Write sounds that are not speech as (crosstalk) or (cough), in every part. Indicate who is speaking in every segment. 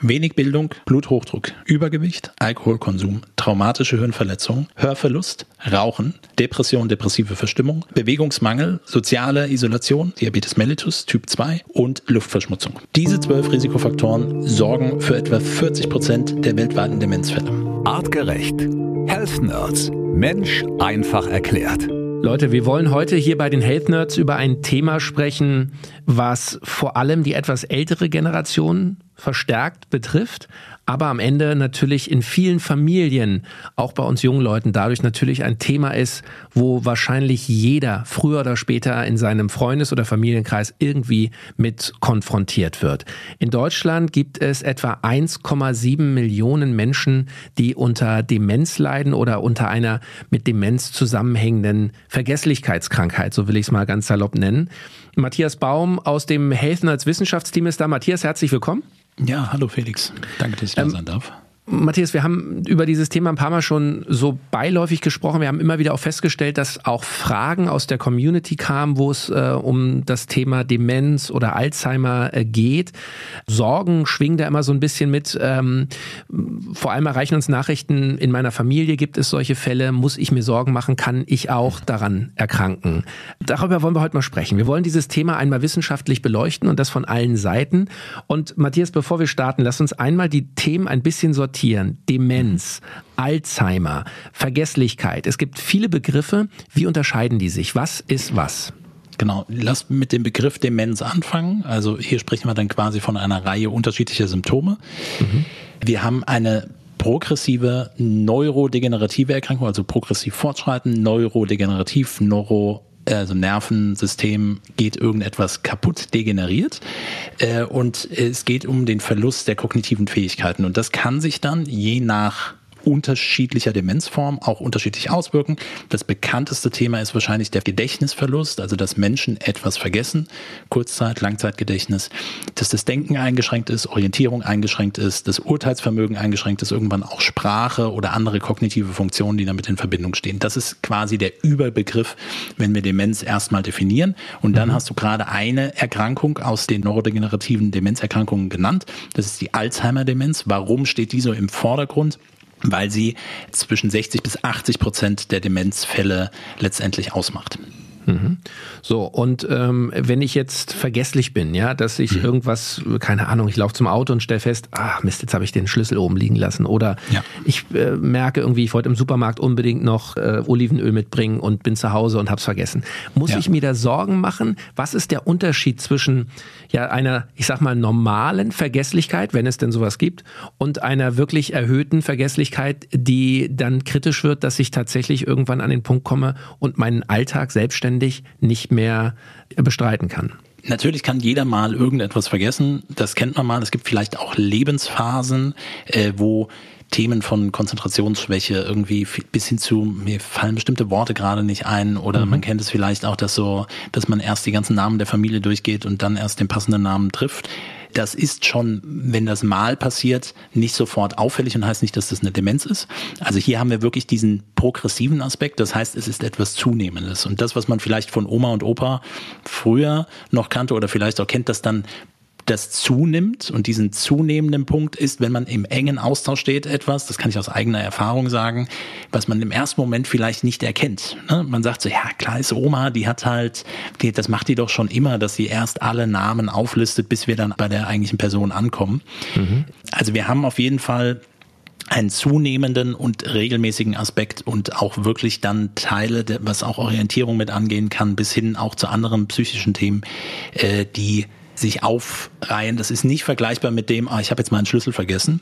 Speaker 1: Wenig Bildung, Bluthochdruck, Übergewicht, Alkoholkonsum, traumatische Hirnverletzung, Hörverlust, Rauchen, Depression, depressive Verstimmung, Bewegungsmangel, soziale Isolation, Diabetes mellitus Typ 2 und Luftverschmutzung. Diese zwölf Risikofaktoren sorgen für etwa 40 Prozent der weltweiten Demenzfälle.
Speaker 2: Artgerecht. Health Nerds. Mensch einfach erklärt.
Speaker 3: Leute, wir wollen heute hier bei den Health Nerds über ein Thema sprechen, was vor allem die etwas ältere Generation verstärkt betrifft, aber am Ende natürlich in vielen Familien, auch bei uns jungen Leuten, dadurch natürlich ein Thema ist, wo wahrscheinlich jeder früher oder später in seinem Freundes- oder Familienkreis irgendwie mit konfrontiert wird. In Deutschland gibt es etwa 1,7 Millionen Menschen, die unter Demenz leiden oder unter einer mit Demenz zusammenhängenden Vergesslichkeitskrankheit, so will ich es mal ganz salopp nennen. Matthias Baum aus dem Health Nerds Wissenschaftsteam ist da. Matthias, herzlich willkommen.
Speaker 1: Ja, hallo Felix. Danke, dass ich da ähm, sein darf.
Speaker 3: Matthias, wir haben über dieses Thema ein paar Mal schon so beiläufig gesprochen. Wir haben immer wieder auch festgestellt, dass auch Fragen aus der Community kamen, wo es äh, um das Thema Demenz oder Alzheimer äh, geht. Sorgen schwingen da immer so ein bisschen mit. Ähm, vor allem erreichen uns Nachrichten, in meiner Familie gibt es solche Fälle. Muss ich mir Sorgen machen? Kann ich auch daran erkranken? Darüber wollen wir heute mal sprechen. Wir wollen dieses Thema einmal wissenschaftlich beleuchten und das von allen Seiten. Und Matthias, bevor wir starten, lass uns einmal die Themen ein bisschen sortieren sortieren. Demenz, Alzheimer, Vergesslichkeit. Es gibt viele Begriffe. Wie unterscheiden die sich? Was ist was?
Speaker 1: Genau, lass mit dem Begriff Demenz anfangen. Also hier sprechen wir dann quasi von einer Reihe unterschiedlicher Symptome. Mhm. Wir haben eine progressive neurodegenerative Erkrankung, also progressiv fortschreiten, neurodegenerativ, neuro also Nervensystem geht irgendetwas kaputt, degeneriert. Äh, und es geht um den Verlust der kognitiven Fähigkeiten. Und das kann sich dann je nach unterschiedlicher Demenzform auch unterschiedlich auswirken. Das bekannteste Thema ist wahrscheinlich der Gedächtnisverlust, also dass Menschen etwas vergessen, Kurzzeit, Langzeitgedächtnis, dass das Denken eingeschränkt ist, Orientierung eingeschränkt ist, das Urteilsvermögen eingeschränkt ist, irgendwann auch Sprache oder andere kognitive Funktionen, die damit in Verbindung stehen. Das ist quasi der Überbegriff, wenn wir Demenz erstmal definieren. Und dann mhm. hast du gerade eine Erkrankung aus den neurodegenerativen Demenzerkrankungen genannt. Das ist die Alzheimer-Demenz. Warum steht die so im Vordergrund? Weil sie zwischen 60 bis 80 Prozent der Demenzfälle letztendlich ausmacht.
Speaker 3: Mhm. So, und ähm, wenn ich jetzt vergesslich bin, ja, dass ich mhm. irgendwas, keine Ahnung, ich laufe zum Auto und stelle fest, ah Mist, jetzt habe ich den Schlüssel oben liegen lassen. Oder ja. ich äh, merke irgendwie, ich wollte im Supermarkt unbedingt noch äh, Olivenöl mitbringen und bin zu Hause und habe es vergessen. Muss ja. ich mir da Sorgen machen? Was ist der Unterschied zwischen ja einer, ich sag mal, normalen Vergesslichkeit, wenn es denn sowas gibt, und einer wirklich erhöhten Vergesslichkeit, die dann kritisch wird, dass ich tatsächlich irgendwann an den Punkt komme und meinen Alltag selbstständig selbstständig nicht mehr bestreiten kann.
Speaker 1: Natürlich kann jeder mal irgendetwas vergessen. Das kennt man mal. Es gibt vielleicht auch Lebensphasen, äh, wo Themen von Konzentrationsschwäche irgendwie bis hin zu, mir fallen bestimmte Worte gerade nicht ein oder mhm. man kennt es vielleicht auch, dass so, dass man erst die ganzen Namen der Familie durchgeht und dann erst den passenden Namen trifft. Das ist schon, wenn das mal passiert, nicht sofort auffällig und heißt nicht, dass das eine Demenz ist. Also hier haben wir wirklich diesen progressiven Aspekt. Das heißt, es ist etwas Zunehmendes. Und das, was man vielleicht von Oma und Opa früher noch kannte oder vielleicht auch kennt, das dann das zunimmt und diesen zunehmenden Punkt ist, wenn man im engen Austausch steht, etwas, das kann ich aus eigener Erfahrung sagen, was man im ersten Moment vielleicht nicht erkennt. Ne? Man sagt so, ja, klar ist Oma, die hat halt, die, das macht die doch schon immer, dass sie erst alle Namen auflistet, bis wir dann bei der eigentlichen Person ankommen. Mhm. Also wir haben auf jeden Fall einen zunehmenden und regelmäßigen Aspekt und auch wirklich dann Teile, was auch Orientierung mit angehen kann, bis hin auch zu anderen psychischen Themen, äh, die sich aufreihen. Das ist nicht vergleichbar mit dem, ah, ich habe jetzt meinen Schlüssel vergessen.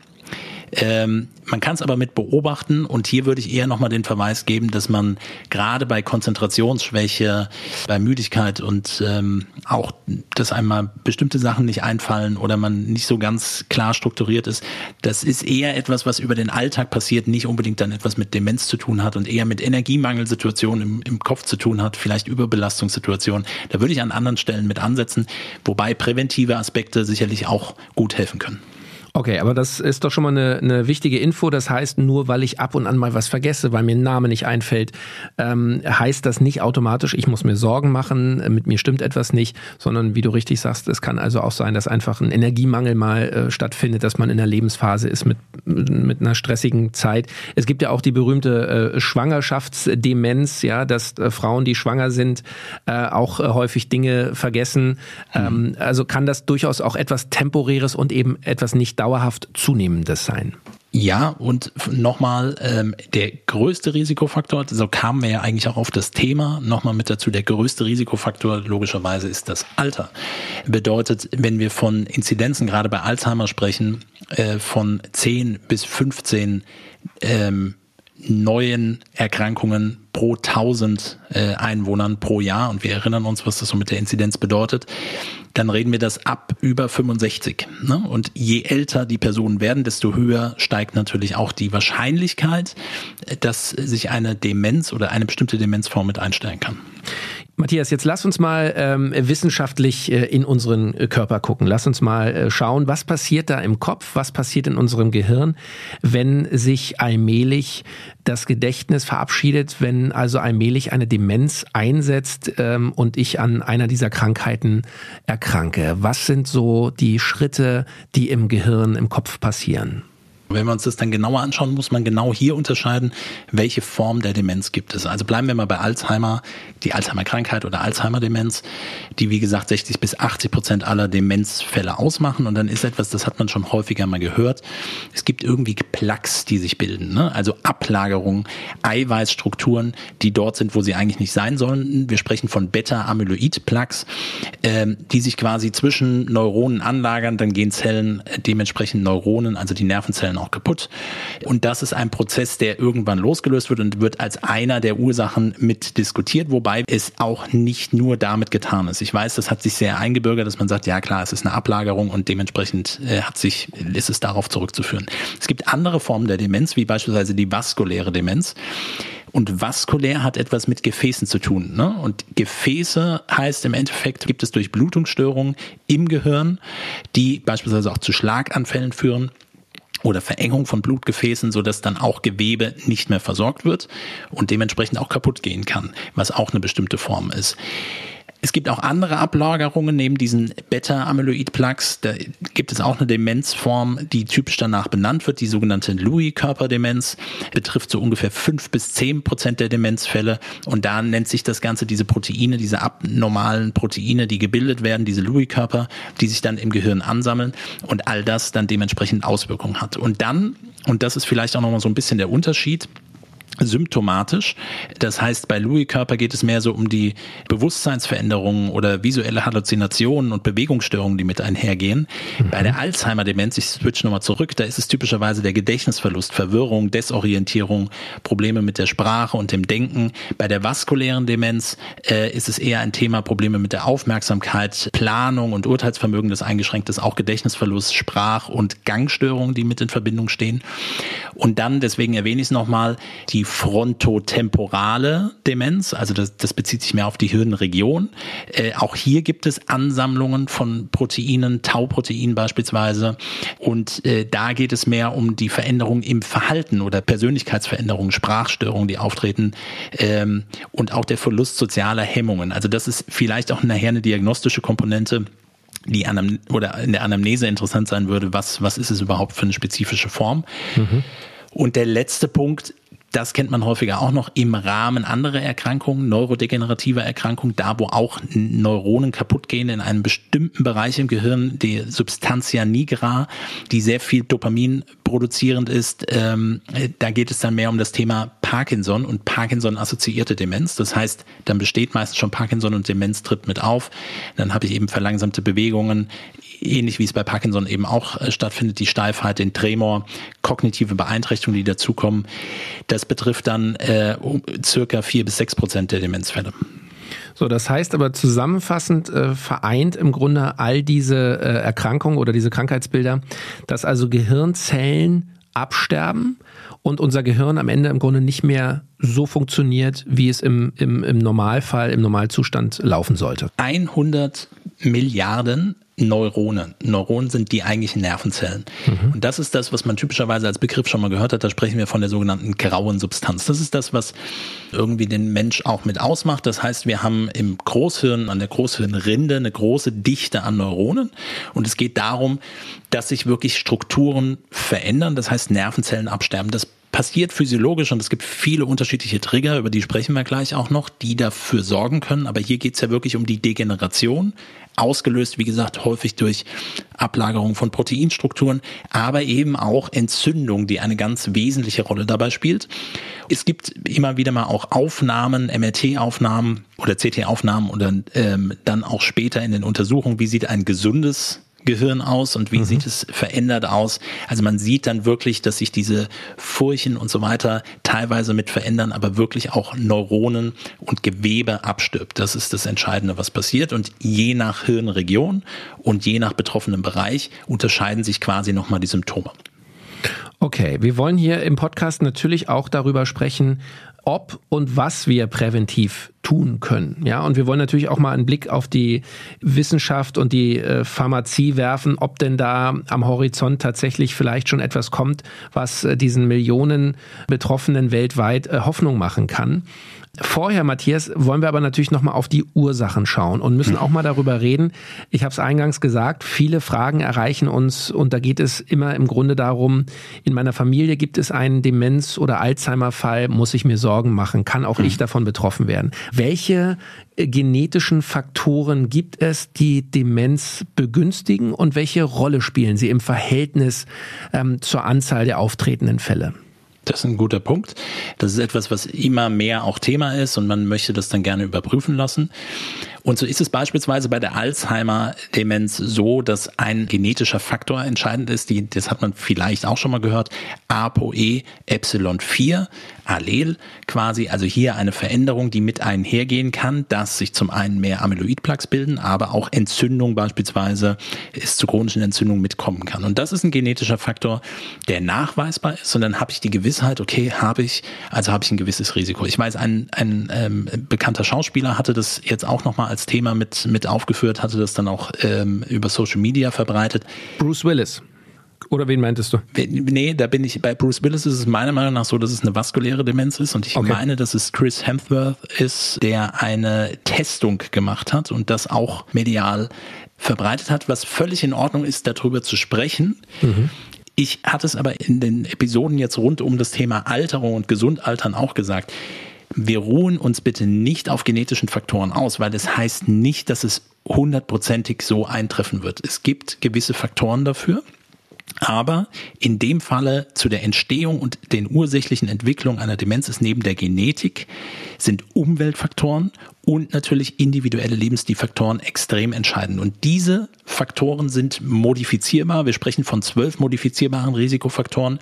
Speaker 1: Ähm, man kann es aber mit beobachten und hier würde ich eher nochmal den Verweis geben, dass man gerade bei Konzentrationsschwäche, bei Müdigkeit und ähm, auch, dass einmal bestimmte Sachen nicht einfallen oder man nicht so ganz klar strukturiert ist, das ist eher etwas, was über den Alltag passiert, nicht unbedingt dann etwas mit Demenz zu tun hat und eher mit Energiemangelsituationen im, im Kopf zu tun hat, vielleicht Überbelastungssituationen. Da würde ich an anderen Stellen mit ansetzen, wobei präventive Aspekte sicherlich auch gut helfen können.
Speaker 3: Okay, aber das ist doch schon mal eine, eine wichtige Info. Das heißt, nur weil ich ab und an mal was vergesse, weil mir ein Name nicht einfällt, ähm, heißt das nicht automatisch, ich muss mir Sorgen machen, mit mir stimmt etwas nicht, sondern wie du richtig sagst, es kann also auch sein, dass einfach ein Energiemangel mal äh, stattfindet, dass man in der Lebensphase ist mit, mit einer stressigen Zeit. Es gibt ja auch die berühmte äh, Schwangerschaftsdemenz, ja, dass äh, Frauen, die schwanger sind, äh, auch äh, häufig Dinge vergessen. Mhm. Ähm, also kann das durchaus auch etwas Temporäres und eben etwas nicht dauerhaft Zunehmendes sein.
Speaker 1: Ja, und nochmal, ähm, der größte Risikofaktor, so kamen wir ja eigentlich auch auf das Thema, nochmal mit dazu, der größte Risikofaktor logischerweise ist das Alter. Bedeutet, wenn wir von Inzidenzen gerade bei Alzheimer sprechen, äh, von 10 bis 15 ähm, neuen Erkrankungen pro 1000 äh, Einwohnern pro Jahr und wir erinnern uns, was das so mit der Inzidenz bedeutet, dann reden wir das ab über 65. Ne? Und je älter die Personen werden, desto höher steigt natürlich auch die Wahrscheinlichkeit, dass sich eine Demenz oder eine bestimmte Demenzform mit einstellen kann.
Speaker 3: Matthias, jetzt lass uns mal ähm, wissenschaftlich äh, in unseren äh, Körper gucken. Lass uns mal äh, schauen, was passiert da im Kopf, was passiert in unserem Gehirn, wenn sich allmählich das Gedächtnis verabschiedet, wenn also allmählich eine Demenz einsetzt ähm, und ich an einer dieser Krankheiten erkranke. Was sind so die Schritte, die im Gehirn, im Kopf passieren?
Speaker 1: Wenn wir uns das dann genauer anschauen, muss man genau hier unterscheiden, welche Form der Demenz gibt es. Also bleiben wir mal bei Alzheimer, die Alzheimer-Krankheit oder Alzheimer-Demenz, die wie gesagt 60 bis 80 Prozent aller Demenzfälle ausmachen. Und dann ist etwas, das hat man schon häufiger mal gehört. Es gibt irgendwie Plaques, die sich bilden, ne? also Ablagerungen, Eiweißstrukturen, die dort sind, wo sie eigentlich nicht sein sollen. Wir sprechen von Beta-Amyloid-Plaques, ähm, die sich quasi zwischen Neuronen anlagern. Dann gehen Zellen dementsprechend Neuronen, also die Nervenzellen dann auch kaputt. Und das ist ein Prozess, der irgendwann losgelöst wird und wird als einer der Ursachen mit diskutiert, wobei es auch nicht nur damit getan ist. Ich weiß, das hat sich sehr eingebürgert, dass man sagt, ja klar, es ist eine Ablagerung und dementsprechend äh, hat sich, ist es darauf zurückzuführen. Es gibt andere Formen der Demenz, wie beispielsweise die vaskuläre Demenz. Und vaskulär hat etwas mit Gefäßen zu tun. Ne? Und Gefäße heißt im Endeffekt, gibt es Durchblutungsstörungen im Gehirn, die beispielsweise auch zu Schlaganfällen führen oder Verengung von Blutgefäßen, so dass dann auch Gewebe nicht mehr versorgt wird und dementsprechend auch kaputt gehen kann, was auch eine bestimmte Form ist. Es gibt auch andere Ablagerungen neben diesen Beta-Amyloid-Plaques. Da gibt es auch eine Demenzform, die typisch danach benannt wird, die sogenannte Lewy-Körperdemenz. Betrifft so ungefähr fünf bis zehn Prozent der Demenzfälle. Und da nennt sich das Ganze diese Proteine, diese abnormalen Proteine, die gebildet werden, diese Lewy-Körper, die sich dann im Gehirn ansammeln und all das dann dementsprechend Auswirkungen hat. Und dann, und das ist vielleicht auch nochmal so ein bisschen der Unterschied, symptomatisch. Das heißt, bei Louis-Körper geht es mehr so um die Bewusstseinsveränderungen oder visuelle Halluzinationen und Bewegungsstörungen, die mit einhergehen. Mhm. Bei der Alzheimer-Demenz, ich switch nochmal zurück, da ist es typischerweise der Gedächtnisverlust, Verwirrung, Desorientierung, Probleme mit der Sprache und dem Denken. Bei der vaskulären Demenz äh, ist es eher ein Thema Probleme mit der Aufmerksamkeit, Planung und Urteilsvermögen, das eingeschränkt ist, auch Gedächtnisverlust, Sprach- und Gangstörungen, die mit in Verbindung stehen. Und dann, deswegen erwähne ich es nochmal, die frontotemporale Demenz, also das, das bezieht sich mehr auf die Hirnregion. Äh, auch hier gibt es Ansammlungen von Proteinen, Tauprotein beispielsweise. Und äh, da geht es mehr um die Veränderung im Verhalten oder Persönlichkeitsveränderungen, Sprachstörungen, die auftreten ähm, und auch der Verlust sozialer Hemmungen. Also das ist vielleicht auch nachher eine diagnostische Komponente die Anam oder in der Anamnese interessant sein würde, was, was ist es überhaupt für eine spezifische Form. Mhm. Und der letzte Punkt das kennt man häufiger auch noch im Rahmen anderer Erkrankungen, neurodegenerativer Erkrankungen, da wo auch Neuronen kaputt gehen in einem bestimmten Bereich im Gehirn, die Substantia nigra, die sehr viel Dopamin produzierend ist. Ähm, da geht es dann mehr um das Thema Parkinson und Parkinson-assoziierte Demenz. Das heißt, dann besteht meistens schon Parkinson und Demenz tritt mit auf. Dann habe ich eben verlangsamte Bewegungen, ähnlich wie es bei Parkinson eben auch äh, stattfindet, die Steifheit, den Tremor, kognitive Beeinträchtigungen, die dazukommen. Das betrifft dann äh, circa vier bis sechs Prozent der Demenzfälle.
Speaker 3: So, das heißt aber zusammenfassend äh, vereint im Grunde all diese äh, Erkrankungen oder diese Krankheitsbilder, dass also Gehirnzellen absterben und unser Gehirn am Ende im Grunde nicht mehr so funktioniert, wie es im, im, im Normalfall, im Normalzustand laufen sollte.
Speaker 1: 100 Milliarden Neuronen. Neuronen sind die eigentlichen Nervenzellen. Mhm. Und das ist das, was man typischerweise als Begriff schon mal gehört hat. Da sprechen wir von der sogenannten grauen Substanz. Das ist das, was irgendwie den Mensch auch mit ausmacht. Das heißt, wir haben im Großhirn, an der Großhirnrinde eine große Dichte an Neuronen. Und es geht darum, dass sich wirklich Strukturen verändern. Das heißt, Nervenzellen absterben. Das passiert physiologisch und es gibt viele unterschiedliche Trigger, über die sprechen wir gleich auch noch, die dafür sorgen können. Aber hier geht es ja wirklich um die Degeneration, ausgelöst, wie gesagt, häufig durch Ablagerung von Proteinstrukturen, aber eben auch Entzündung, die eine ganz wesentliche Rolle dabei spielt. Es gibt immer wieder mal auch Aufnahmen, MRT-Aufnahmen oder CT-Aufnahmen oder ähm, dann auch später in den Untersuchungen, wie sieht ein gesundes Gehirn aus und wie mhm. sieht es verändert aus. Also man sieht dann wirklich, dass sich diese Furchen und so weiter teilweise mit verändern, aber wirklich auch Neuronen und Gewebe abstirbt. Das ist das Entscheidende, was passiert. Und je nach Hirnregion und je nach betroffenem Bereich unterscheiden sich quasi nochmal die Symptome.
Speaker 3: Okay, wir wollen hier im Podcast natürlich auch darüber sprechen, ob und was wir präventiv tun können. Ja, und wir wollen natürlich auch mal einen Blick auf die Wissenschaft und die äh, Pharmazie werfen, ob denn da am Horizont tatsächlich vielleicht schon etwas kommt, was äh, diesen Millionen Betroffenen weltweit äh, Hoffnung machen kann. Vorher, Matthias, wollen wir aber natürlich nochmal auf die Ursachen schauen und müssen auch mal darüber reden. Ich habe es eingangs gesagt, viele Fragen erreichen uns und da geht es immer im Grunde darum, in meiner Familie gibt es einen Demenz- oder Alzheimer-Fall, muss ich mir Sorgen machen, kann auch ich davon betroffen werden. Welche äh, genetischen Faktoren gibt es, die Demenz begünstigen und welche Rolle spielen sie im Verhältnis ähm, zur Anzahl der auftretenden Fälle?
Speaker 1: Das ist ein guter Punkt. Das ist etwas, was immer mehr auch Thema ist und man möchte das dann gerne überprüfen lassen. Und so ist es beispielsweise bei der Alzheimer-Demenz so, dass ein genetischer Faktor entscheidend ist, die, das hat man vielleicht auch schon mal gehört, ApoE Epsilon 4 Allel quasi, also hier eine Veränderung, die mit einhergehen kann, dass sich zum einen mehr Amyloidplaques bilden, aber auch Entzündung beispielsweise es zu chronischen Entzündungen mitkommen kann. Und das ist ein genetischer Faktor, der nachweisbar ist und dann habe ich die Gewissheit, okay, habe ich, also habe ich ein gewisses Risiko. Ich weiß, ein, ein ähm, bekannter Schauspieler hatte das jetzt auch nochmal als Thema mit, mit aufgeführt, hatte das dann auch ähm, über Social Media verbreitet.
Speaker 3: Bruce Willis. Oder wen meintest du?
Speaker 1: Nee, da bin ich bei Bruce Willis ist es meiner Meinung nach so, dass es eine vaskuläre Demenz ist und ich okay. meine, dass es Chris Hemsworth ist, der eine Testung gemacht hat und das auch medial verbreitet hat, was völlig in Ordnung ist, darüber zu sprechen. Mhm. Ich hatte es aber in den Episoden jetzt rund um das Thema Alterung und Gesundaltern auch gesagt wir ruhen uns bitte nicht auf genetischen Faktoren aus, weil das heißt nicht, dass es hundertprozentig so eintreffen wird. Es gibt gewisse Faktoren dafür. Aber in dem Falle zu der Entstehung und den ursächlichen Entwicklung einer Demenz ist neben der Genetik sind Umweltfaktoren und natürlich individuelle Lebensstilfaktoren extrem entscheidend. Und diese Faktoren sind modifizierbar. Wir sprechen von zwölf modifizierbaren Risikofaktoren,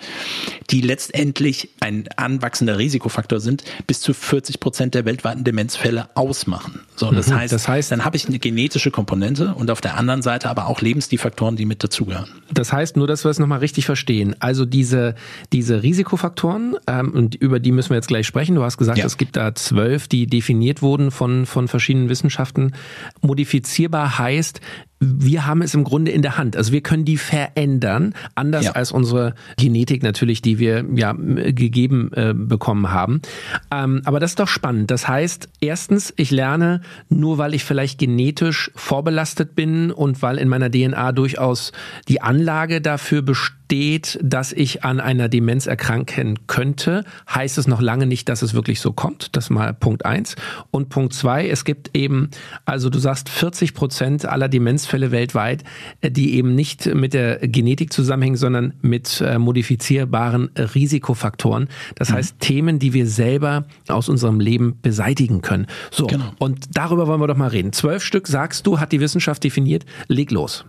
Speaker 1: die letztendlich ein anwachsender Risikofaktor sind, bis zu 40 Prozent der weltweiten Demenzfälle ausmachen. So, das, mhm, heißt, das heißt, dann habe ich eine genetische Komponente und auf der anderen Seite aber auch Lebensstilfaktoren, die mit dazugehören.
Speaker 3: Das heißt, nur, dass wir es nochmal richtig verstehen. Also diese, diese Risikofaktoren, ähm, und über die müssen wir jetzt gleich sprechen. Du hast gesagt, ja. es gibt da zwölf, die definiert wurden von von, verschiedenen Wissenschaften. Modifizierbar heißt, wir haben es im Grunde in der Hand. Also wir können die verändern, anders ja. als unsere Genetik natürlich, die wir ja gegeben äh, bekommen haben. Ähm, aber das ist doch spannend. Das heißt, erstens, ich lerne nur, weil ich vielleicht genetisch vorbelastet bin und weil in meiner DNA durchaus die Anlage dafür besteht, steht, dass ich an einer Demenz erkranken könnte, heißt es noch lange nicht, dass es wirklich so kommt. Das ist mal Punkt eins. Und Punkt zwei, es gibt eben, also du sagst 40 Prozent aller Demenzfälle weltweit, äh, die eben nicht mit der Genetik zusammenhängen, sondern mit äh, modifizierbaren Risikofaktoren. Das mhm. heißt Themen, die wir selber aus unserem Leben beseitigen können. So. Genau. Und darüber wollen wir doch mal reden. Zwölf Stück sagst du, hat die Wissenschaft definiert. Leg los.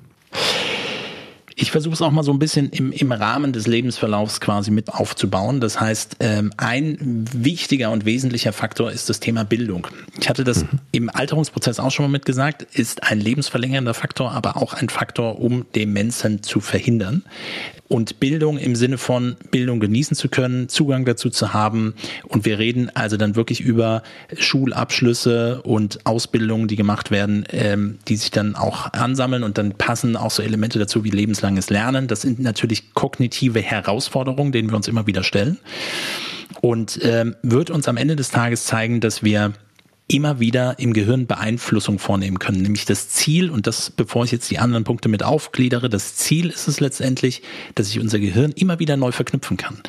Speaker 1: Ich versuche es auch mal so ein bisschen im, im Rahmen des Lebensverlaufs quasi mit aufzubauen. Das heißt, ähm, ein wichtiger und wesentlicher Faktor ist das Thema Bildung. Ich hatte das mhm. im Alterungsprozess auch schon mal mitgesagt, ist ein lebensverlängernder Faktor, aber auch ein Faktor, um Demenzen zu verhindern und Bildung im Sinne von Bildung genießen zu können, Zugang dazu zu haben. Und wir reden also dann wirklich über Schulabschlüsse und Ausbildungen, die gemacht werden, ähm, die sich dann auch ansammeln und dann passen auch so Elemente dazu wie lebenslanges Lernen. Das sind natürlich kognitive Herausforderungen, denen wir uns immer wieder stellen. Und ähm, wird uns am Ende des Tages zeigen, dass wir immer wieder im Gehirn Beeinflussung vornehmen können. Nämlich das Ziel, und das, bevor ich jetzt die anderen Punkte mit aufgliedere, das Ziel ist es letztendlich, dass ich unser Gehirn immer wieder neu verknüpfen kann.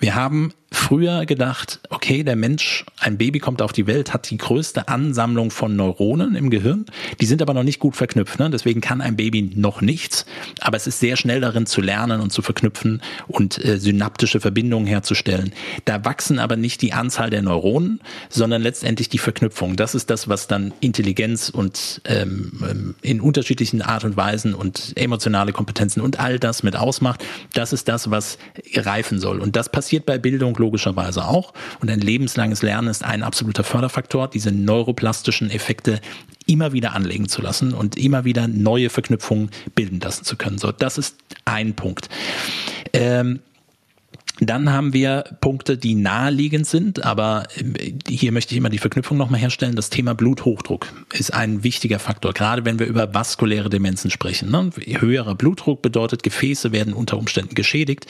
Speaker 1: Wir haben früher gedacht, okay, der Mensch, ein Baby kommt auf die Welt, hat die größte Ansammlung von Neuronen im Gehirn. Die sind aber noch nicht gut verknüpft. Ne? Deswegen kann ein Baby noch nichts. Aber es ist sehr schnell darin zu lernen und zu verknüpfen und äh, synaptische Verbindungen herzustellen. Da wachsen aber nicht die Anzahl der Neuronen, sondern letztendlich die Verknüpfung. Das ist das, was dann Intelligenz und ähm, ähm in unterschiedlichen Art und Weisen und emotionale Kompetenzen und all das mit ausmacht. Das ist das, was reifen soll. Und das passiert bei Bildung logischerweise auch. Und ein lebenslanges Lernen ist ein absoluter Förderfaktor, diese neuroplastischen Effekte immer wieder anlegen zu lassen und immer wieder neue Verknüpfungen bilden lassen zu können. So, das ist ein Punkt. Ähm, dann haben wir Punkte, die naheliegend sind, aber äh, hier möchte ich immer die Verknüpfung nochmal herstellen. Das Thema Bluthochdruck ist ein wichtiger Faktor, gerade wenn wir über vaskuläre Demenzen sprechen. Ne? Höherer Blutdruck bedeutet, Gefäße werden unter Umständen geschädigt.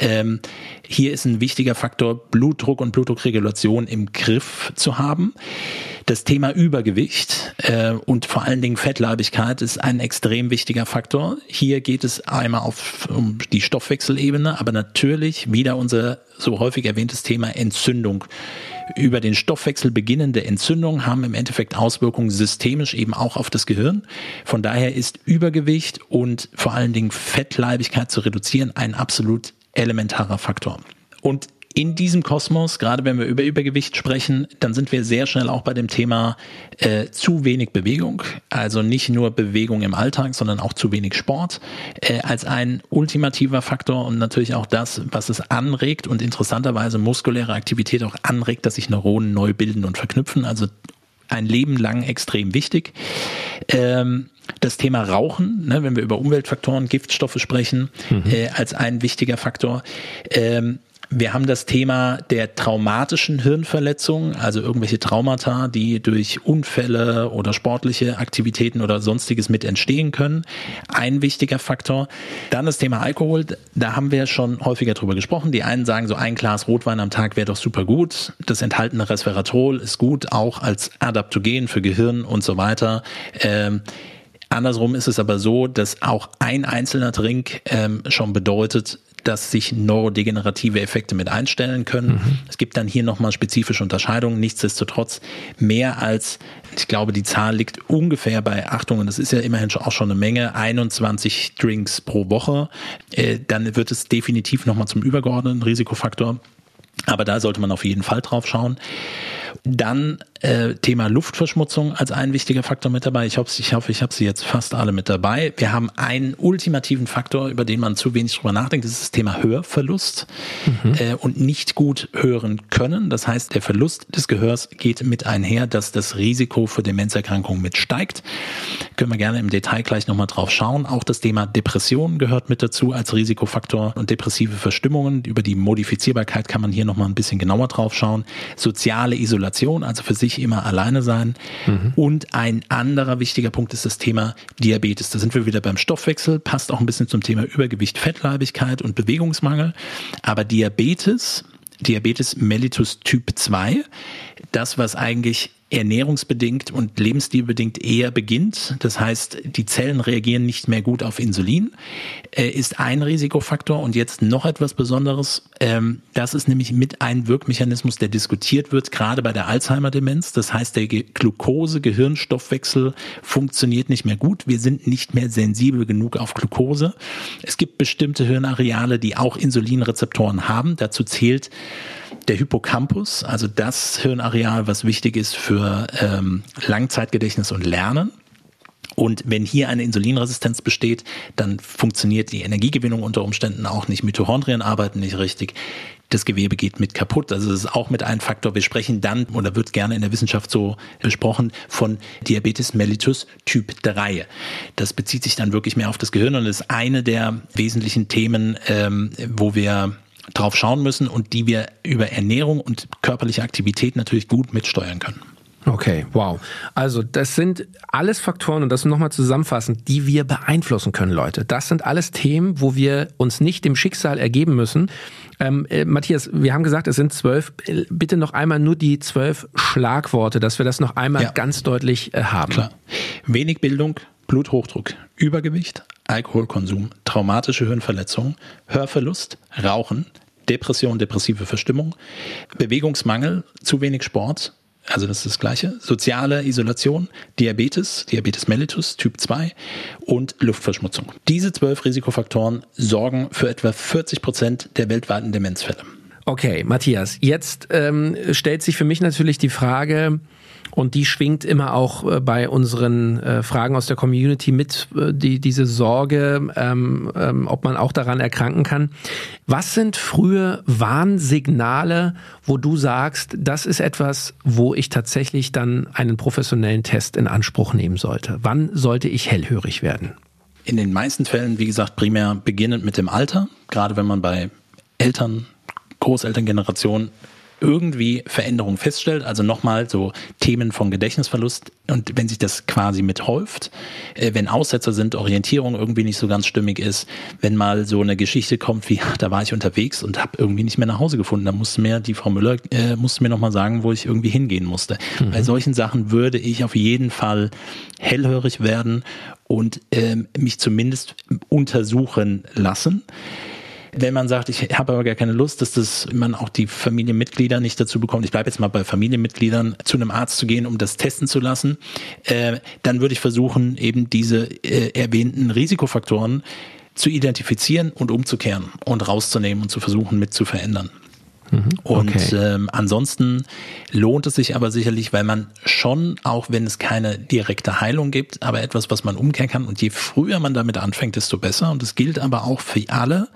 Speaker 1: Ähm, hier ist ein wichtiger Faktor, Blutdruck und Blutdruckregulation im Griff zu haben. Das Thema Übergewicht äh, und vor allen Dingen Fettleibigkeit ist ein extrem wichtiger Faktor. Hier geht es einmal auf, um die Stoffwechselebene, aber natürlich wieder unser so häufig erwähntes Thema Entzündung. Über den Stoffwechsel beginnende Entzündungen haben im Endeffekt Auswirkungen systemisch eben auch auf das Gehirn. Von daher ist Übergewicht und vor allen Dingen Fettleibigkeit zu reduzieren ein absolut elementarer Faktor. Und in diesem Kosmos, gerade wenn wir über Übergewicht sprechen, dann sind wir sehr schnell auch bei dem Thema äh, zu wenig Bewegung. Also nicht nur Bewegung im Alltag, sondern auch zu wenig Sport äh, als ein ultimativer Faktor und natürlich auch das, was es anregt und interessanterweise muskuläre Aktivität auch anregt, dass sich Neuronen neu bilden und verknüpfen. Also ein Leben lang extrem wichtig. Ähm, das Thema Rauchen, ne, wenn wir über Umweltfaktoren, Giftstoffe sprechen, mhm. äh, als ein wichtiger Faktor. Ähm, wir haben das Thema der traumatischen Hirnverletzung, also irgendwelche Traumata, die durch Unfälle oder sportliche Aktivitäten oder sonstiges mit entstehen können. Ein wichtiger Faktor. Dann das Thema Alkohol. Da haben wir schon häufiger drüber gesprochen. Die einen sagen, so ein Glas Rotwein am Tag wäre doch super gut. Das enthaltene Resveratrol ist gut, auch als Adaptogen für Gehirn und so weiter. Ähm, Andersrum ist es aber so, dass auch ein einzelner Drink ähm, schon bedeutet, dass sich neurodegenerative Effekte mit einstellen können. Mhm. Es gibt dann hier nochmal spezifische Unterscheidungen. Nichtsdestotrotz mehr als, ich glaube, die Zahl liegt ungefähr bei, Achtung, und das ist ja immerhin auch schon eine Menge, 21 Drinks pro Woche. Äh, dann wird es definitiv nochmal zum übergeordneten Risikofaktor. Aber da sollte man auf jeden Fall drauf schauen. Dann äh, Thema Luftverschmutzung als ein wichtiger Faktor mit dabei. Ich hoffe, ich, hoffe, ich habe sie jetzt fast alle mit dabei. Wir haben einen ultimativen Faktor, über den man zu wenig drüber nachdenkt. Das ist das Thema Hörverlust mhm. äh, und nicht gut hören können. Das heißt, der Verlust des Gehörs geht mit einher, dass das Risiko für Demenzerkrankungen mit steigt. Können wir gerne im Detail gleich nochmal drauf schauen. Auch das Thema Depression gehört mit dazu als Risikofaktor und depressive Verstimmungen. Über die Modifizierbarkeit kann man hier nochmal ein bisschen genauer drauf schauen. Soziale Isolation, also für sich sich immer alleine sein. Mhm. Und ein anderer wichtiger Punkt ist das Thema Diabetes. Da sind wir wieder beim Stoffwechsel, passt auch ein bisschen zum Thema Übergewicht, Fettleibigkeit und Bewegungsmangel. Aber Diabetes, Diabetes mellitus Typ 2, das, was eigentlich ernährungsbedingt und lebensstilbedingt eher beginnt. Das heißt, die Zellen reagieren nicht mehr gut auf Insulin, äh, ist ein Risikofaktor. Und jetzt noch etwas Besonderes. Ähm, das ist nämlich mit ein Wirkmechanismus, der diskutiert wird, gerade bei der Alzheimer-Demenz. Das heißt, der Glucose-Gehirnstoffwechsel funktioniert nicht mehr gut. Wir sind nicht mehr sensibel genug auf Glucose. Es gibt bestimmte Hirnareale, die auch Insulinrezeptoren haben. Dazu zählt der Hippocampus, also das Hirnareal, was wichtig ist für ähm, Langzeitgedächtnis und Lernen. Und wenn hier eine Insulinresistenz besteht, dann funktioniert die Energiegewinnung unter Umständen auch nicht. Mitochondrien arbeiten nicht richtig. Das Gewebe geht mit kaputt. Also das ist auch mit einem Faktor. Wir sprechen dann, oder wird gerne in der Wissenschaft so besprochen, von Diabetes mellitus Typ 3. Das bezieht sich dann wirklich mehr auf das Gehirn und ist eine der wesentlichen Themen, ähm, wo wir drauf schauen müssen und die wir über Ernährung und körperliche Aktivität natürlich gut mitsteuern können.
Speaker 3: Okay, wow. Also das sind alles Faktoren, und das nochmal zusammenfassend, die wir beeinflussen können, Leute. Das sind alles Themen, wo wir uns nicht dem Schicksal ergeben müssen. Ähm, äh, Matthias, wir haben gesagt, es sind zwölf. Bitte noch einmal nur die zwölf Schlagworte, dass wir das noch einmal ja. ganz deutlich äh, haben. Klar.
Speaker 1: Wenig Bildung, Bluthochdruck, Übergewicht, Alkoholkonsum, traumatische Hirnverletzung, Hörverlust, Rauchen, Depression, depressive Verstimmung, Bewegungsmangel, zu wenig Sport, also das ist das Gleiche. Soziale Isolation, Diabetes, Diabetes mellitus Typ 2 und Luftverschmutzung. Diese zwölf Risikofaktoren sorgen für etwa 40 Prozent der weltweiten Demenzfälle.
Speaker 3: Okay, Matthias, jetzt ähm, stellt sich für mich natürlich die Frage, und die schwingt immer auch äh, bei unseren äh, Fragen aus der Community mit, äh, die, diese Sorge, ähm, ähm, ob man auch daran erkranken kann. Was sind frühe Warnsignale, wo du sagst, das ist etwas, wo ich tatsächlich dann einen professionellen Test in Anspruch nehmen sollte? Wann sollte ich hellhörig werden?
Speaker 1: In den meisten Fällen, wie gesagt, primär beginnend mit dem Alter, gerade wenn man bei Eltern, Großelterngeneration irgendwie Veränderungen feststellt, also nochmal so Themen von Gedächtnisverlust und wenn sich das quasi mithäuft, äh, wenn Aussetzer sind, Orientierung irgendwie nicht so ganz stimmig ist, wenn mal so eine Geschichte kommt wie, (laughs) da war ich unterwegs und habe irgendwie nicht mehr nach Hause gefunden, da musste mir die Frau Müller äh, musste mir nochmal sagen, wo ich irgendwie hingehen musste. Mhm. Bei solchen Sachen würde ich auf jeden Fall hellhörig werden und ähm, mich zumindest untersuchen lassen. Wenn man sagt, ich habe aber gar keine Lust, dass das man auch die Familienmitglieder nicht dazu bekommt, ich bleibe jetzt mal bei Familienmitgliedern, zu einem Arzt zu gehen, um das testen zu lassen, äh, dann würde ich versuchen, eben diese äh, erwähnten Risikofaktoren zu identifizieren und umzukehren und rauszunehmen und zu versuchen mit zu verändern. Mhm. Und okay. ähm, ansonsten lohnt es sich aber sicherlich, weil man schon, auch wenn es keine direkte Heilung gibt, aber etwas, was man umkehren kann. Und je früher man damit anfängt, desto besser. Und es gilt aber auch für alle,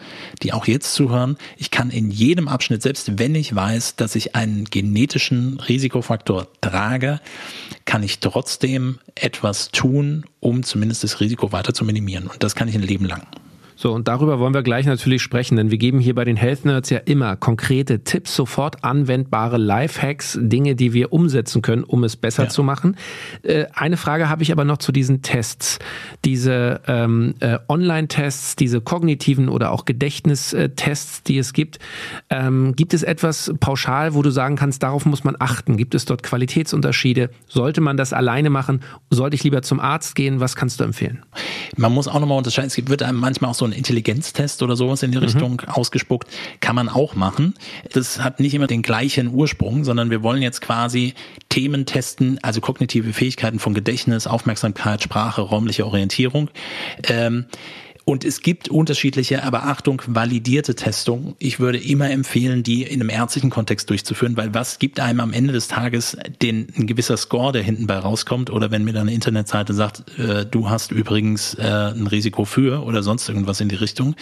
Speaker 1: die auch jetzt zuhören. Ich kann in jedem Abschnitt, selbst wenn ich weiß, dass ich einen genetischen Risikofaktor trage, kann ich trotzdem etwas tun, um zumindest das Risiko weiter zu minimieren. Und das kann ich ein Leben lang.
Speaker 3: So, und darüber wollen wir gleich natürlich sprechen, denn wir geben hier bei den Health Nerds ja immer konkrete Tipps, sofort anwendbare Lifehacks, Dinge, die wir umsetzen können, um es besser ja. zu machen. Äh, eine Frage habe ich aber noch zu diesen Tests. Diese ähm, äh, Online-Tests, diese kognitiven oder auch Gedächtnistests, die es gibt. Ähm, gibt es etwas pauschal, wo du sagen kannst, darauf muss man achten? Gibt es dort Qualitätsunterschiede? Sollte man das alleine machen? Sollte ich lieber zum Arzt gehen? Was kannst du empfehlen?
Speaker 1: Man muss auch nochmal unterscheiden. Es wird einem manchmal auch so ein Intelligenztest oder sowas in die mhm. Richtung mhm. ausgespuckt. Kann man auch machen. Das hat nicht immer den gleichen Ursprung, sondern wir wollen jetzt quasi Themen testen, also kognitive Fähigkeiten von Gedächtnis, Aufmerksamkeit, Sprache, räumliche Orientierung. Ähm, und es gibt unterschiedliche, aber Achtung, validierte Testungen. Ich würde immer empfehlen, die in einem ärztlichen Kontext durchzuführen, weil was gibt einem am Ende des Tages den, ein gewisser Score, der hinten bei rauskommt, oder wenn mir dann eine Internetseite sagt, äh, du hast übrigens äh, ein Risiko für oder sonst irgendwas in die Richtung.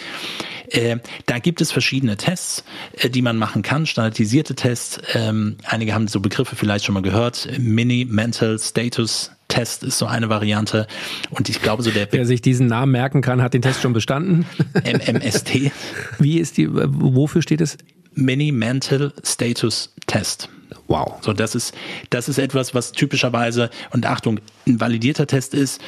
Speaker 1: Äh, da gibt es verschiedene Tests, äh, die man machen kann, standardisierte Tests. Ähm, einige haben so Begriffe vielleicht schon mal gehört. Mini Mental Status Test ist so eine Variante. Und ich glaube, so der.
Speaker 3: Wer sich diesen Namen merken kann, hat den Test schon bestanden. (laughs)
Speaker 1: MMST.
Speaker 3: Wie ist die, wofür steht es?
Speaker 1: Mini Mental Status Test. Wow. So, das ist, das ist etwas, was typischerweise, und Achtung, ein validierter Test ist,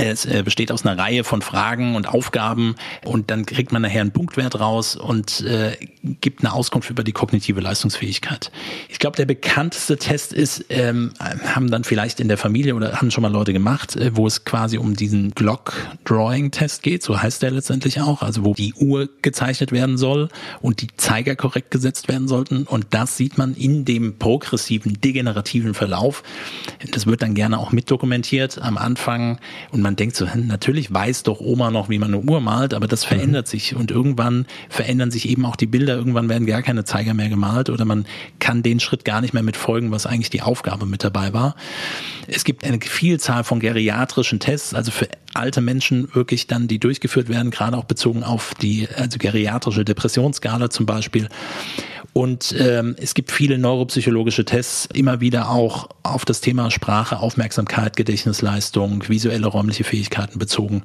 Speaker 1: es äh, besteht aus einer Reihe von Fragen und Aufgaben und dann kriegt man nachher einen Punktwert raus und äh, gibt eine Auskunft über die kognitive Leistungsfähigkeit. Ich glaube, der bekannteste Test ist, ähm, haben dann vielleicht in der Familie oder haben schon mal Leute gemacht, äh, wo es quasi um diesen Glock-Drawing-Test geht, so heißt der letztendlich auch, also wo die Uhr gezeichnet werden soll und die Zeiger korrekt gesetzt werden sollten und das sieht man in dem progressiven, degenerativen Verlauf. Das wird dann gerne auch mitdokumentiert am Anfang und Und man denkt so, hm, natürlich weiß doch Oma noch, wie man eine Uhr malt, aber das verändert mhm. sich und irgendwann verändern sich eben auch die Bilder. Irgendwann werden gar keine Zeiger mehr gemalt oder man kann den Schritt gar nicht mehr mitfolgen, was eigentlich die Aufgabe mit dabei war. Es gibt eine Vielzahl von geriatrischen Tests, also für alte Menschen wirklich dann, die durchgeführt werden, gerade auch bezogen auf die also geriatrische Depressionsskala zum Beispiel. Und ähm, es gibt viele neuropsychologische Tests, immer wieder auch auf das Thema Sprache, Aufmerksamkeit, Gedächtnisleistung, visuelle räumliche Fähigkeiten bezogen.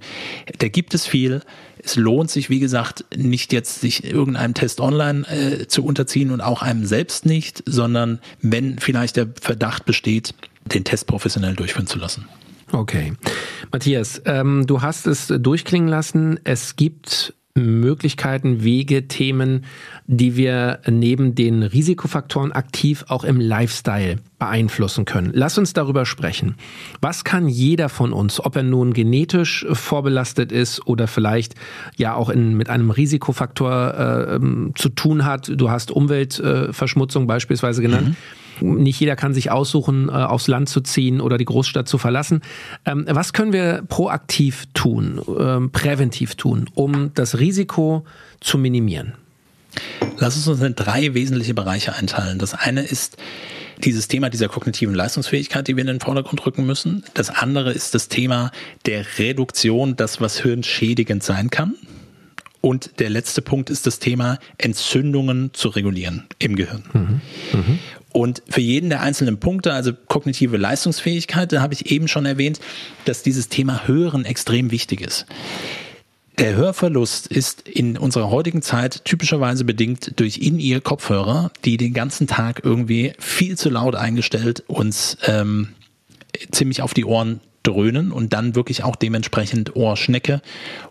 Speaker 1: Da gibt es viel. Es lohnt sich, wie gesagt, nicht jetzt sich irgendeinem Test online äh, zu unterziehen und auch einem selbst nicht, sondern wenn vielleicht der Verdacht besteht, den Test professionell durchführen zu lassen.
Speaker 3: Okay. Matthias, ähm, du hast es durchklingen lassen. Es gibt Möglichkeiten, Wege, Themen, die wir neben den Risikofaktoren aktiv auch im Lifestyle beeinflussen können. Lass uns darüber sprechen. Was kann jeder von uns, ob er nun genetisch vorbelastet ist oder vielleicht ja auch in, mit einem Risikofaktor äh, ähm, zu tun hat? Du hast Umweltverschmutzung beispielsweise genannt. Mhm nicht jeder kann sich aussuchen, äh, aufs Land zu ziehen oder die Großstadt zu verlassen. Ähm, was können wir proaktiv tun, ähm, präventiv tun, um das Risiko zu minimieren?
Speaker 1: Lass uns uns in drei wesentliche Bereiche einteilen. Das eine ist dieses Thema dieser kognitiven Leistungsfähigkeit, die wir in den Vordergrund rücken müssen. Das andere ist das Thema der Reduktion, das was hirnschädigend sein kann. Und der letzte Punkt ist das Thema Entzündungen zu regulieren im Gehirn. Mhm. Mhm. Und für jeden der einzelnen Punkte, also kognitive Leistungsfähigkeit, da habe ich eben schon erwähnt, dass dieses Thema Hören extrem wichtig ist. Der Hörverlust ist in unserer heutigen Zeit typischerweise bedingt durch In-Ear Kopfhörer, die den ganzen Tag irgendwie viel zu laut eingestellt uns ähm, ziemlich auf die Ohren dröhnen und dann wirklich auch dementsprechend Ohrschnecke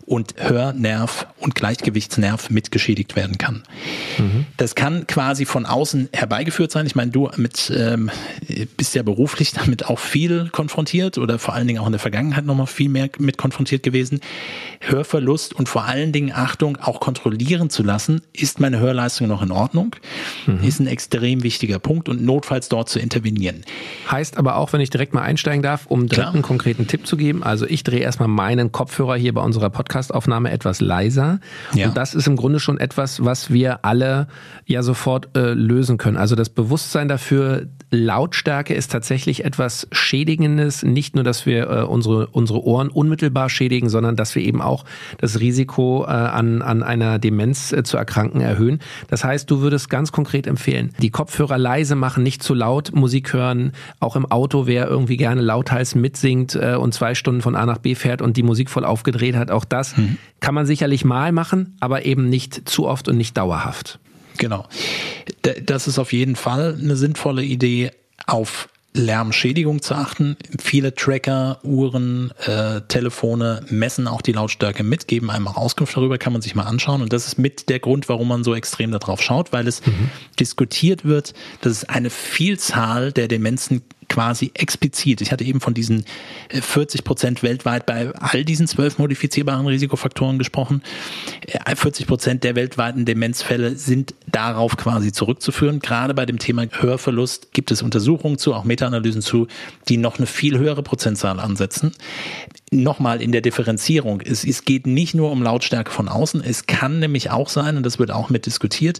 Speaker 1: und Hörnerv und Gleichgewichtsnerv mitgeschädigt werden kann. Mhm. Das kann quasi von außen herbeigeführt sein. Ich meine, du mit, ähm, bist ja beruflich damit auch viel konfrontiert oder vor allen Dingen auch in der Vergangenheit nochmal viel mehr mit konfrontiert gewesen. Hörverlust und vor allen Dingen Achtung auch kontrollieren zu lassen, ist meine Hörleistung noch in Ordnung, mhm. ist ein extrem wichtiger Punkt und notfalls dort zu intervenieren.
Speaker 3: Heißt aber auch, wenn ich direkt mal einsteigen darf, um direkt einen konkreten Tipp zu geben, also ich drehe erstmal meinen Kopfhörer hier bei unserer Podcast Podcastaufnahme etwas leiser. Ja. Und das ist im Grunde schon etwas, was wir alle ja sofort äh, lösen können. Also das Bewusstsein dafür, Lautstärke ist tatsächlich etwas Schädigendes. Nicht nur, dass wir äh, unsere, unsere Ohren unmittelbar schädigen, sondern dass wir eben auch das Risiko äh, an, an einer Demenz äh, zu erkranken erhöhen. Das heißt, du würdest ganz konkret empfehlen, die Kopfhörer leise machen, nicht zu laut Musik hören. Auch im Auto, wer irgendwie gerne lauthals mitsingt äh, und zwei Stunden von A nach B fährt und die Musik voll aufgedreht hat, auch das das mhm. kann man sicherlich mal machen, aber eben nicht zu oft und nicht dauerhaft.
Speaker 1: Genau. Das ist auf jeden Fall eine sinnvolle Idee, auf Lärmschädigung zu achten. Viele Tracker, Uhren, äh, Telefone messen auch die Lautstärke mit, geben einem auch Auskunft darüber, kann man sich mal anschauen. Und das ist mit der Grund, warum man so extrem darauf schaut, weil es mhm. diskutiert wird, dass es eine Vielzahl der Demenzen quasi explizit, ich hatte eben von diesen 40 äh, Prozent weltweit bei all diesen zwölf modifizierbaren Risikofaktoren gesprochen. 40 äh, Prozent der weltweiten Demenzfälle sind darauf quasi zurückzuführen. Gerade bei dem Thema Hörverlust gibt es Untersuchungen zu, auch Meta-Analysen zu, die noch eine viel höhere Prozentzahl ansetzen. Nochmal in der Differenzierung. Es, es geht nicht nur um Lautstärke von außen. Es kann nämlich auch sein, und das wird auch mit diskutiert,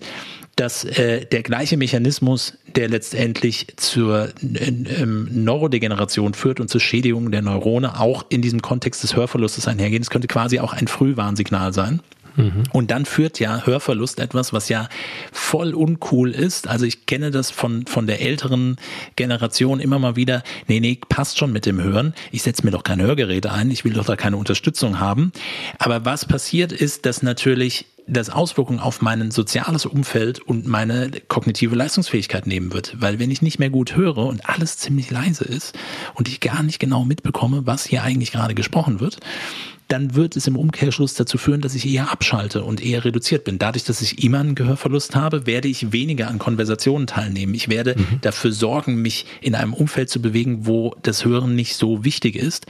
Speaker 1: dass äh, der gleiche Mechanismus, der letztendlich zur äh, äh, Neurodegeneration führt und zur Schädigung der Neurone, auch in diesem Kontext des Hörverlustes einhergehen. Es könnte quasi auch ein Frühwarnsignal sein. Mhm. Und dann führt ja Hörverlust etwas, was ja voll uncool ist. Also ich kenne das von, von der älteren Generation immer mal wieder. Nee, nee, passt schon mit dem Hören. Ich setze mir doch kein Hörgerät ein. Ich will doch da keine Unterstützung haben. Aber was passiert ist, dass natürlich das Auswirkungen auf mein soziales Umfeld und meine kognitive Leistungsfähigkeit nehmen wird. Weil wenn ich nicht mehr gut höre und alles ziemlich leise ist und ich gar nicht genau mitbekomme, was hier eigentlich gerade gesprochen wird, dann wird es im Umkehrschluss dazu führen, dass ich eher abschalte und eher reduziert bin. Dadurch, dass ich immer einen Gehörverlust habe, werde ich weniger an Konversationen teilnehmen. Ich werde mhm. dafür sorgen, mich in einem Umfeld zu bewegen, wo das Hören nicht so wichtig ist.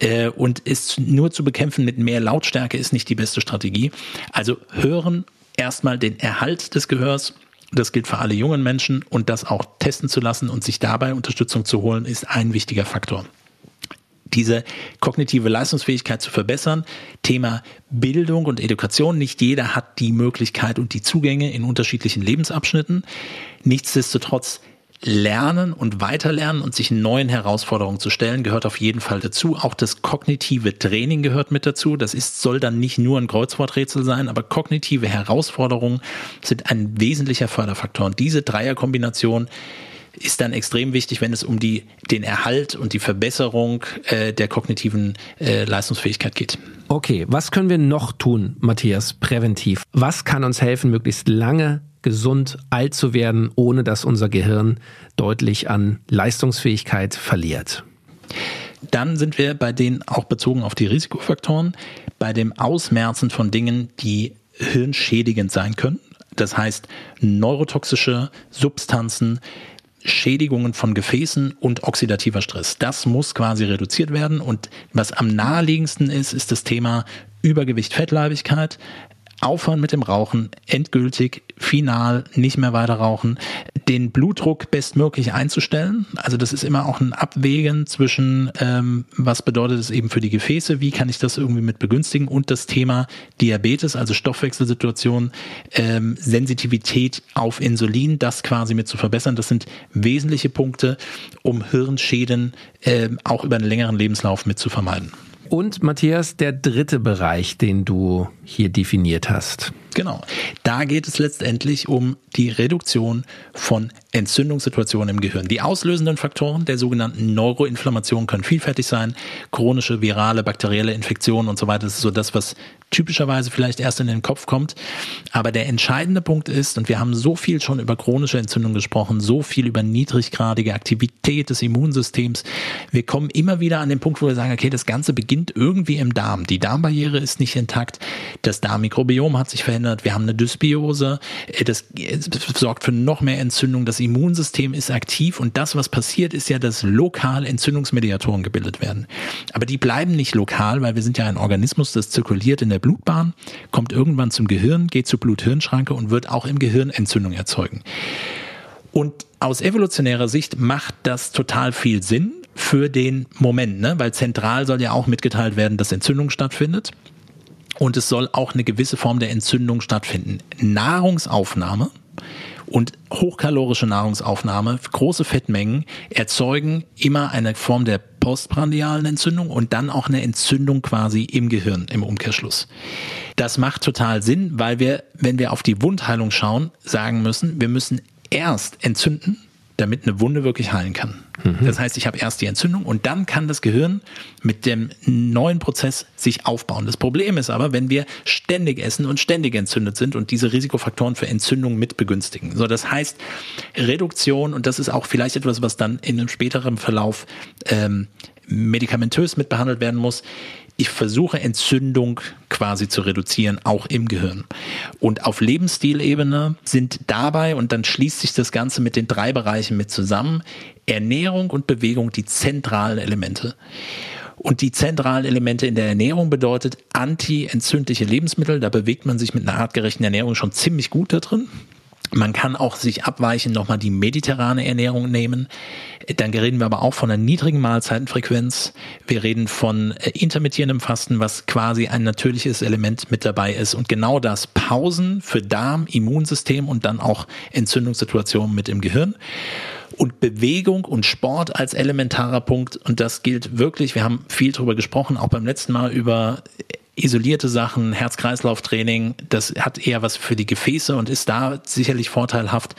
Speaker 1: Äh, und es nur zu bekämpfen mit mehr Lautstärke ist nicht die beste Strategie. Also hören erstmal den Erhalt des Gehörs das gilt für alle jungen Menschen und das auch testen zu lassen und sich dabei Unterstützung zu holen, ist ein wichtiger Faktor. Diese kognitive Leistungsfähigkeit zu verbessern. Thema Bildung und Education. Nicht jeder hat die Möglichkeit und die Zugänge in unterschiedlichen Lebensabschnitten. Nichtsdestotrotz Lernen und Weiterlernen und sich neuen Herausforderungen zu stellen, gehört auf jeden Fall dazu. Auch das kognitive Training gehört mit dazu. Das ist, soll dann nicht nur ein Kreuzworträtsel sein, aber kognitive Herausforderungen sind ein wesentlicher Förderfaktor. Und diese Dreierkombination ist dann extrem wichtig, wenn es um die, den Erhalt und die Verbesserung äh, der kognitiven äh, Leistungsfähigkeit geht.
Speaker 3: Okay, was können wir noch tun, Matthias, präventiv? Was kann uns helfen, möglichst lange gesund alt zu werden, ohne dass unser Gehirn deutlich an Leistungsfähigkeit verliert?
Speaker 1: Dann sind wir bei denen auch bezogen auf die Risikofaktoren, bei dem Ausmerzen von Dingen, die hirnschädigend sein können. Das heißt, neurotoxische Substanzen, Schädigungen von Gefäßen und oxidativer Stress. Das muss quasi reduziert werden. Und was am naheliegendsten ist, ist das Thema Übergewicht, Fettleibigkeit aufhören mit dem Rauchen, endgültig, final, nicht mehr weiter rauchen, den Blutdruck bestmöglich einzustellen. Also das ist immer auch ein Abwägen zwischen, ähm, was bedeutet es eben für die Gefäße, wie kann ich das irgendwie mit begünstigen und das Thema Diabetes, also Stoffwechselsituation, ähm, Sensitivität auf Insulin, das quasi mit zu verbessern. Das sind wesentliche Punkte, um Hirnschäden ähm, auch über einen längeren Lebenslauf mit zu vermeiden.
Speaker 3: Und Matthias, der dritte Bereich, den du hier definiert hast.
Speaker 1: Genau. Da geht es letztendlich um die Reduktion von Entzündungssituationen im Gehirn. Die auslösenden Faktoren der sogenannten Neuroinflammation können vielfältig sein. Chronische, virale, bakterielle Infektionen und so weiter. Das ist so das, was typischerweise vielleicht erst in den Kopf kommt. Aber der entscheidende Punkt ist, und wir haben so viel schon über chronische Entzündung gesprochen, so viel über niedriggradige Aktivität des Immunsystems. Wir kommen immer wieder an den Punkt, wo wir sagen, okay, das Ganze beginnt irgendwie im Darm. Die Darmbarriere ist nicht intakt. Das Darmmikrobiom hat sich verändert. Wir haben eine Dysbiose. Das sorgt für noch mehr Entzündung. Das Immunsystem ist aktiv und das, was passiert, ist ja, dass lokal Entzündungsmediatoren gebildet werden. Aber die bleiben nicht lokal, weil wir sind ja ein Organismus, das zirkuliert in der Blutbahn, kommt irgendwann zum Gehirn, geht zur Blut-Hirn-Schranke und wird auch im Gehirn Entzündung erzeugen. Und aus evolutionärer Sicht macht das total viel Sinn für den Moment, ne? weil zentral soll ja auch mitgeteilt werden, dass Entzündung stattfindet. Und es soll auch eine gewisse Form der Entzündung stattfinden. Nahrungsaufnahme und hochkalorische Nahrungsaufnahme, große Fettmengen erzeugen immer eine Form der postprandialen Entzündung und dann auch eine Entzündung quasi im Gehirn im Umkehrschluss. Das macht total Sinn, weil wir, wenn wir auf die Wundheilung schauen, sagen müssen, wir müssen erst entzünden, damit eine Wunde wirklich heilen kann. Mhm. Das heißt, ich habe erst die Entzündung und dann kann das Gehirn mit dem neuen Prozess sich aufbauen. Das Problem ist aber, wenn wir ständig essen und ständig entzündet sind und diese Risikofaktoren für Entzündung mit begünstigen. So, das heißt, Reduktion, und das ist auch vielleicht etwas, was dann in einem späteren Verlauf ähm, medikamentös mit behandelt werden muss, ich versuche Entzündung quasi zu reduzieren, auch im Gehirn. Und auf Lebensstilebene sind dabei, und dann schließt sich das Ganze mit den drei Bereichen mit zusammen, Ernährung und Bewegung die zentralen Elemente. Und die zentralen Elemente in der Ernährung bedeutet anti-entzündliche Lebensmittel. Da bewegt man sich mit einer artgerechten Ernährung schon ziemlich gut da drin. Man kann auch sich abweichend nochmal die mediterrane Ernährung nehmen. Dann reden wir aber auch von einer niedrigen Mahlzeitenfrequenz. Wir reden von äh, intermittierendem Fasten, was quasi ein natürliches Element mit dabei ist. Und genau das Pausen für Darm, Immunsystem und dann auch Entzündungssituationen mit im Gehirn und Bewegung und Sport als elementarer Punkt. Und das gilt wirklich, wir haben viel darüber gesprochen, auch beim letzten Mal über isolierte Sachen, Herz-Kreislauf-Training, das hat eher was für die Gefäße und ist da sicherlich vorteilhaft.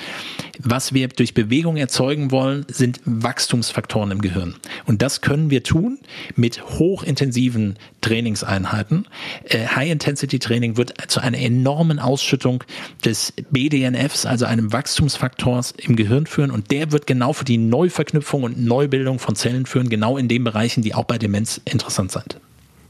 Speaker 1: Was wir durch Bewegung erzeugen wollen, sind Wachstumsfaktoren im Gehirn. Und das können wir tun mit hochintensiven Trainingseinheiten. Äh, High-Intensity-Training wird zu einer enormen Ausschüttung des BDNFs, also einem Wachstumsfaktors im Gehirn führen. Und der wird genau für die Neuverknüpfung und Neubildung von Zellen führen, genau in den Bereichen, die auch bei Demenz interessant sind.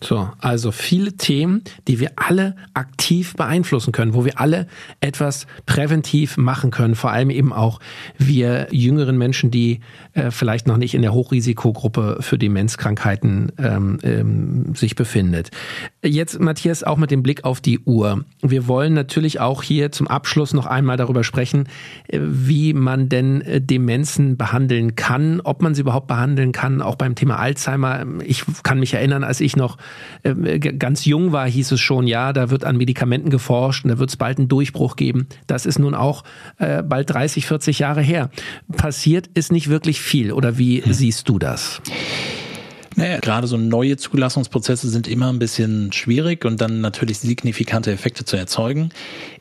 Speaker 3: So, also viele Themen, die wir alle aktiv beeinflussen können, wo wir alle etwas präventiv machen können, vor allem eben auch wir jüngeren Menschen, die äh, vielleicht noch nicht in der Hochrisikogruppe für Demenzkrankheiten ähm, ähm, sich befindet. Jetzt, Matthias, auch mit dem Blick auf die Uhr. Wir wollen natürlich auch hier zum Abschluss noch einmal darüber sprechen, äh, wie man denn äh, Demenzen behandeln kann, ob man sie überhaupt behandeln kann, auch beim Thema Alzheimer. Ich kann mich erinnern, als ich noch äh, ganz jung war, hieß es schon, ja, da wird an Medikamenten geforscht und da wird es bald einen Durchbruch geben. Das ist nun auch äh, bald 30, 40 Jahre her. Passiert ist nicht wirklich viel oder wie hm. siehst du das?
Speaker 1: Naja, gerade so neue Zulassungsprozesse sind immer ein bisschen schwierig und dann natürlich signifikante Effekte zu erzeugen.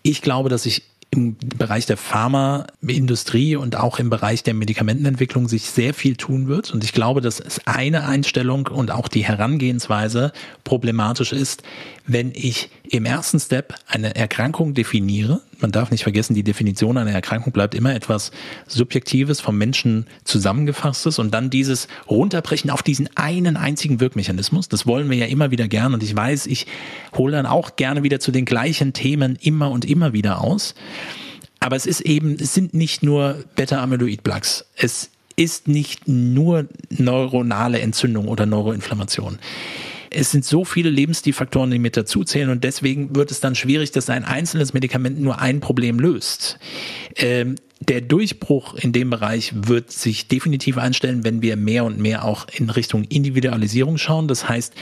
Speaker 1: Ich glaube, dass ich im Bereich der Pharmaindustrie und auch im Bereich der Medikamentenentwicklung sich sehr viel tun wird. Und ich glaube, dass es eine Einstellung und auch die Herangehensweise problematisch ist, wenn ich im ersten Step eine Erkrankung definiere. Man darf nicht vergessen, die Definition einer Erkrankung bleibt immer etwas Subjektives, vom Menschen zusammengefasstes und dann dieses Runterbrechen auf diesen einen einzigen Wirkmechanismus. Das wollen wir ja immer wieder gern und ich weiß, ich hole dann auch gerne wieder zu den gleichen Themen immer und immer wieder aus. Aber es ist eben, es sind nicht nur Beta-Amyloid-Plaques. Es ist nicht nur neuronale Entzündung oder Neuroinflammation. Es sind so viele Lebensstilfaktoren, die mit dazuzählen und deswegen wird es dann schwierig, dass ein einzelnes Medikament nur ein Problem löst. Ähm, der Durchbruch in dem Bereich wird sich definitiv einstellen, wenn wir mehr und mehr auch in Richtung Individualisierung schauen. Das heißt,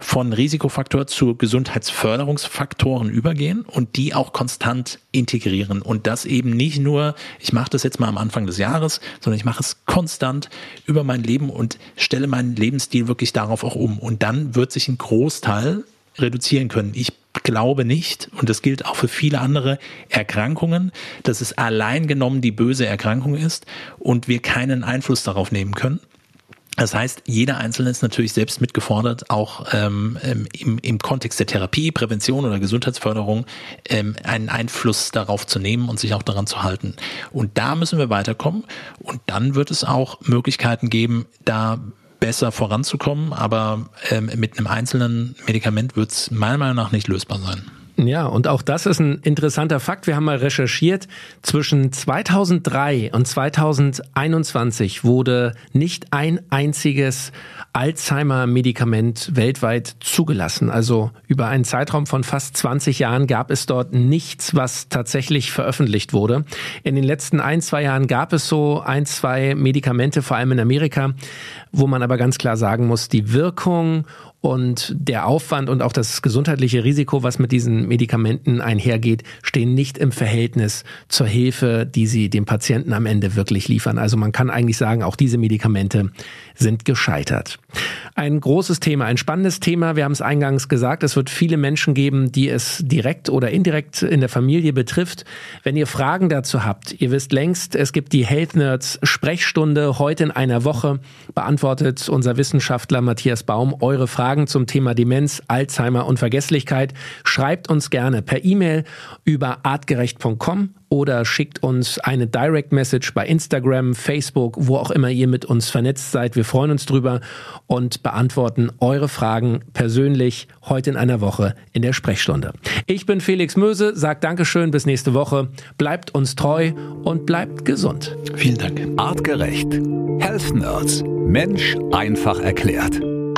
Speaker 1: von Risikofaktor zu Gesundheitsförderungsfaktoren übergehen und die auch konstant integrieren. Und das eben nicht nur, ich mache das jetzt mal am Anfang des Jahres, sondern ich mache es konstant über mein Leben und stelle meinen Lebensstil wirklich darauf auch um. Und dann wird sich ein Großteil reduzieren können. Ich glaube nicht, und das gilt auch für viele andere Erkrankungen, dass es allein genommen die böse Erkrankung ist und wir keinen Einfluss darauf nehmen können. Das heißt, jeder Einzelne ist natürlich selbst mitgefordert, auch ähm, im, im Kontext der Therapie, Prävention oder Gesundheitsförderung ähm, einen Einfluss darauf zu nehmen und sich auch daran zu halten. Und da müssen wir weiterkommen. Und dann wird es auch Möglichkeiten geben, da besser voranzukommen. Aber ähm, mit einem einzelnen Medikament wird es meiner Meinung nach nicht lösbar sein.
Speaker 3: Ja, und auch das ist ein interessanter Fakt. Wir haben mal recherchiert. Zwischen 2003 und 2021 wurde nicht ein einziges Alzheimer-Medikament weltweit zugelassen. Also über einen Zeitraum von fast 20 Jahren gab es dort nichts, was tatsächlich veröffentlicht wurde. In den letzten ein, zwei Jahren gab es so ein, zwei Medikamente, vor allem in Amerika, wo man aber ganz klar sagen muss, die Wirkung und der Aufwand und auch das gesundheitliche Risiko, was mit diesen Medikamenten einhergeht, stehen nicht im Verhältnis zur Hilfe, die sie dem Patienten am Ende wirklich liefern. Also man kann eigentlich sagen, auch diese Medikamente sind gescheitert. Ein großes Thema, ein spannendes Thema. Wir haben es eingangs gesagt, es wird viele Menschen geben, die es direkt oder indirekt in der Familie betrifft. Wenn ihr Fragen dazu habt, ihr wisst längst, es gibt die Health Nerds Sprechstunde heute in einer Woche. Beantwortet unser Wissenschaftler Matthias Baum eure Fragen zum Thema Demenz, Alzheimer und Vergesslichkeit. Schreibt uns gerne per E-Mail über artgerecht.com oder schickt uns eine Direct Message bei Instagram, Facebook, wo auch immer ihr mit uns vernetzt seid. Wir freuen uns drüber und beantworten eure Fragen persönlich heute in einer Woche in der Sprechstunde. Ich bin Felix Möse, sagt Dankeschön, bis nächste Woche. Bleibt uns treu und bleibt gesund.
Speaker 1: Vielen Dank.
Speaker 2: Artgerecht. Health Nerds. Mensch einfach erklärt.